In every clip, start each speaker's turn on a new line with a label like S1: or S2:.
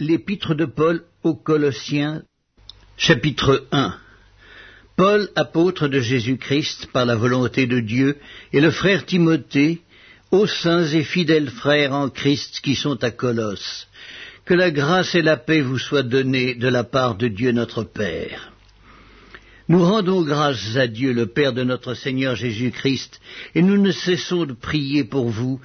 S1: L'épître de Paul aux Colossiens, chapitre 1 Paul, apôtre de Jésus-Christ par la volonté de Dieu, et le frère Timothée, aux saints et fidèles frères en Christ qui sont à Colosse, que la grâce et la paix vous soient données de la part de Dieu notre Père. Nous rendons grâce à Dieu, le Père de notre Seigneur Jésus-Christ, et nous ne cessons de prier pour vous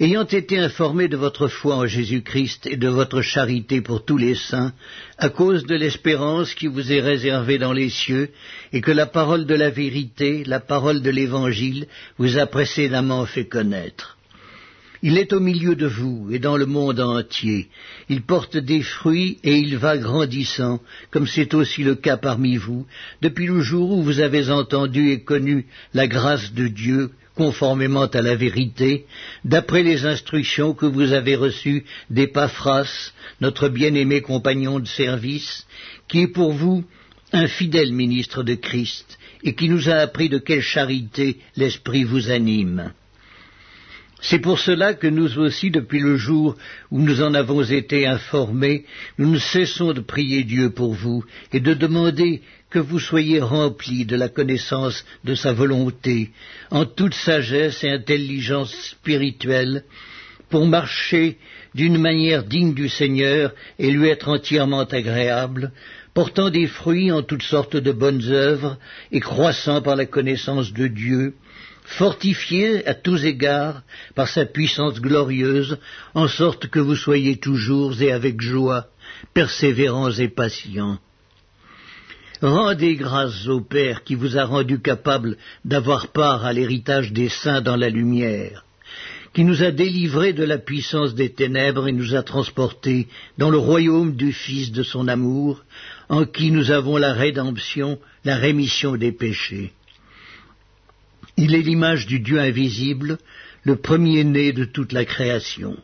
S1: ayant été informés de votre foi en Jésus-Christ et de votre charité pour tous les saints, à cause de l'espérance qui vous est réservée dans les cieux, et que la parole de la vérité, la parole de l'Évangile, vous a précédemment fait connaître. Il est au milieu de vous et dans le monde entier. Il porte des fruits et il va grandissant, comme c'est aussi le cas parmi vous, depuis le jour où vous avez entendu et connu la grâce de Dieu conformément à la vérité, d'après les instructions que vous avez reçues d'Epaphras, notre bien-aimé compagnon de service, qui est pour vous un fidèle ministre de Christ, et qui nous a appris de quelle charité l'Esprit vous anime. C'est pour cela que nous aussi, depuis le jour où nous en avons été informés, nous ne cessons de prier Dieu pour vous et de demander que vous soyez remplis de la connaissance de sa volonté, en toute sagesse et intelligence spirituelle, pour marcher d'une manière digne du Seigneur et lui être entièrement agréable, portant des fruits en toutes sortes de bonnes œuvres et croissant par la connaissance de Dieu, fortifié à tous égards par sa puissance glorieuse, en sorte que vous soyez toujours et avec joie, persévérants et patients. Rendez grâce au Père qui vous a rendu capable d'avoir part à l'héritage des saints dans la lumière, qui nous a délivrés de la puissance des ténèbres et nous a transportés dans le royaume du Fils de son amour, en qui nous avons la rédemption, la rémission des péchés. Il est l'image du Dieu invisible, le premier-né de toute la création.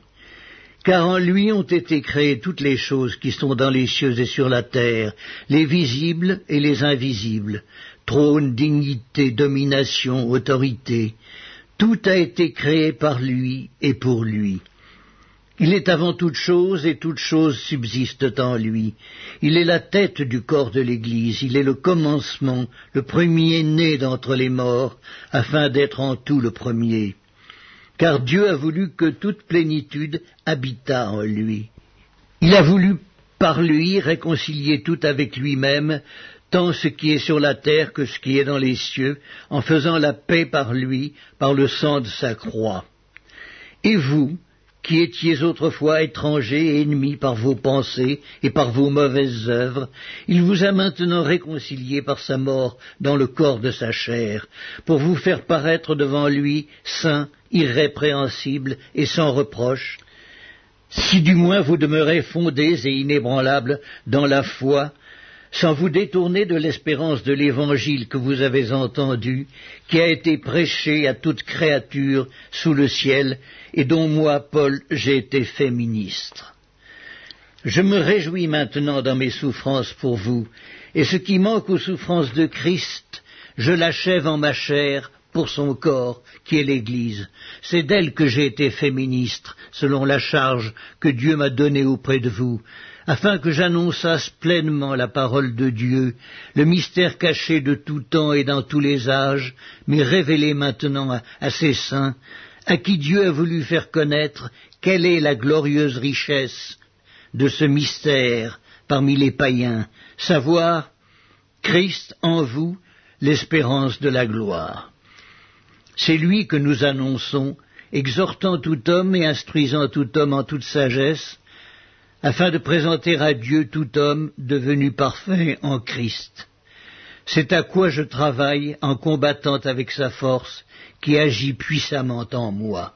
S1: Car en lui ont été créées toutes les choses qui sont dans les cieux et sur la terre, les visibles et les invisibles, trône, dignité, domination, autorité. Tout a été créé par lui et pour lui. Il est avant toute chose et toute chose subsiste en lui. Il est la tête du corps de l'Église, il est le commencement, le premier-né d'entre les morts, afin d'être en tout le premier. Car Dieu a voulu que toute plénitude habitât en lui. Il a voulu par lui réconcilier tout avec lui-même, tant ce qui est sur la terre que ce qui est dans les cieux, en faisant la paix par lui, par le sang de sa croix. Et vous, qui étiez autrefois étrangers et ennemis par vos pensées et par vos mauvaises œuvres, il vous a maintenant réconciliés par sa mort dans le corps de sa chair, pour vous faire paraître devant lui saint, irrépréhensible et sans reproche, si du moins vous demeurez fondés et inébranlables dans la foi, sans vous détourner de l'espérance de l'Évangile que vous avez entendu, qui a été prêché à toute créature sous le ciel, et dont moi, Paul, j'ai été fait ministre. Je me réjouis maintenant dans mes souffrances pour vous, et ce qui manque aux souffrances de Christ, je l'achève en ma chair pour son corps, qui est l'Église. C'est d'elle que j'ai été fait ministre, selon la charge que Dieu m'a donnée auprès de vous, afin que j'annonçasse pleinement la parole de Dieu, le mystère caché de tout temps et dans tous les âges, mais révélé maintenant à, à ses saints, à qui Dieu a voulu faire connaître quelle est la glorieuse richesse de ce mystère parmi les païens, savoir Christ en vous, l'espérance de la gloire. C'est lui que nous annonçons, exhortant tout homme et instruisant tout homme en toute sagesse, afin de présenter à Dieu tout homme devenu parfait en Christ. C'est à quoi je travaille en combattant avec sa force qui agit puissamment en moi.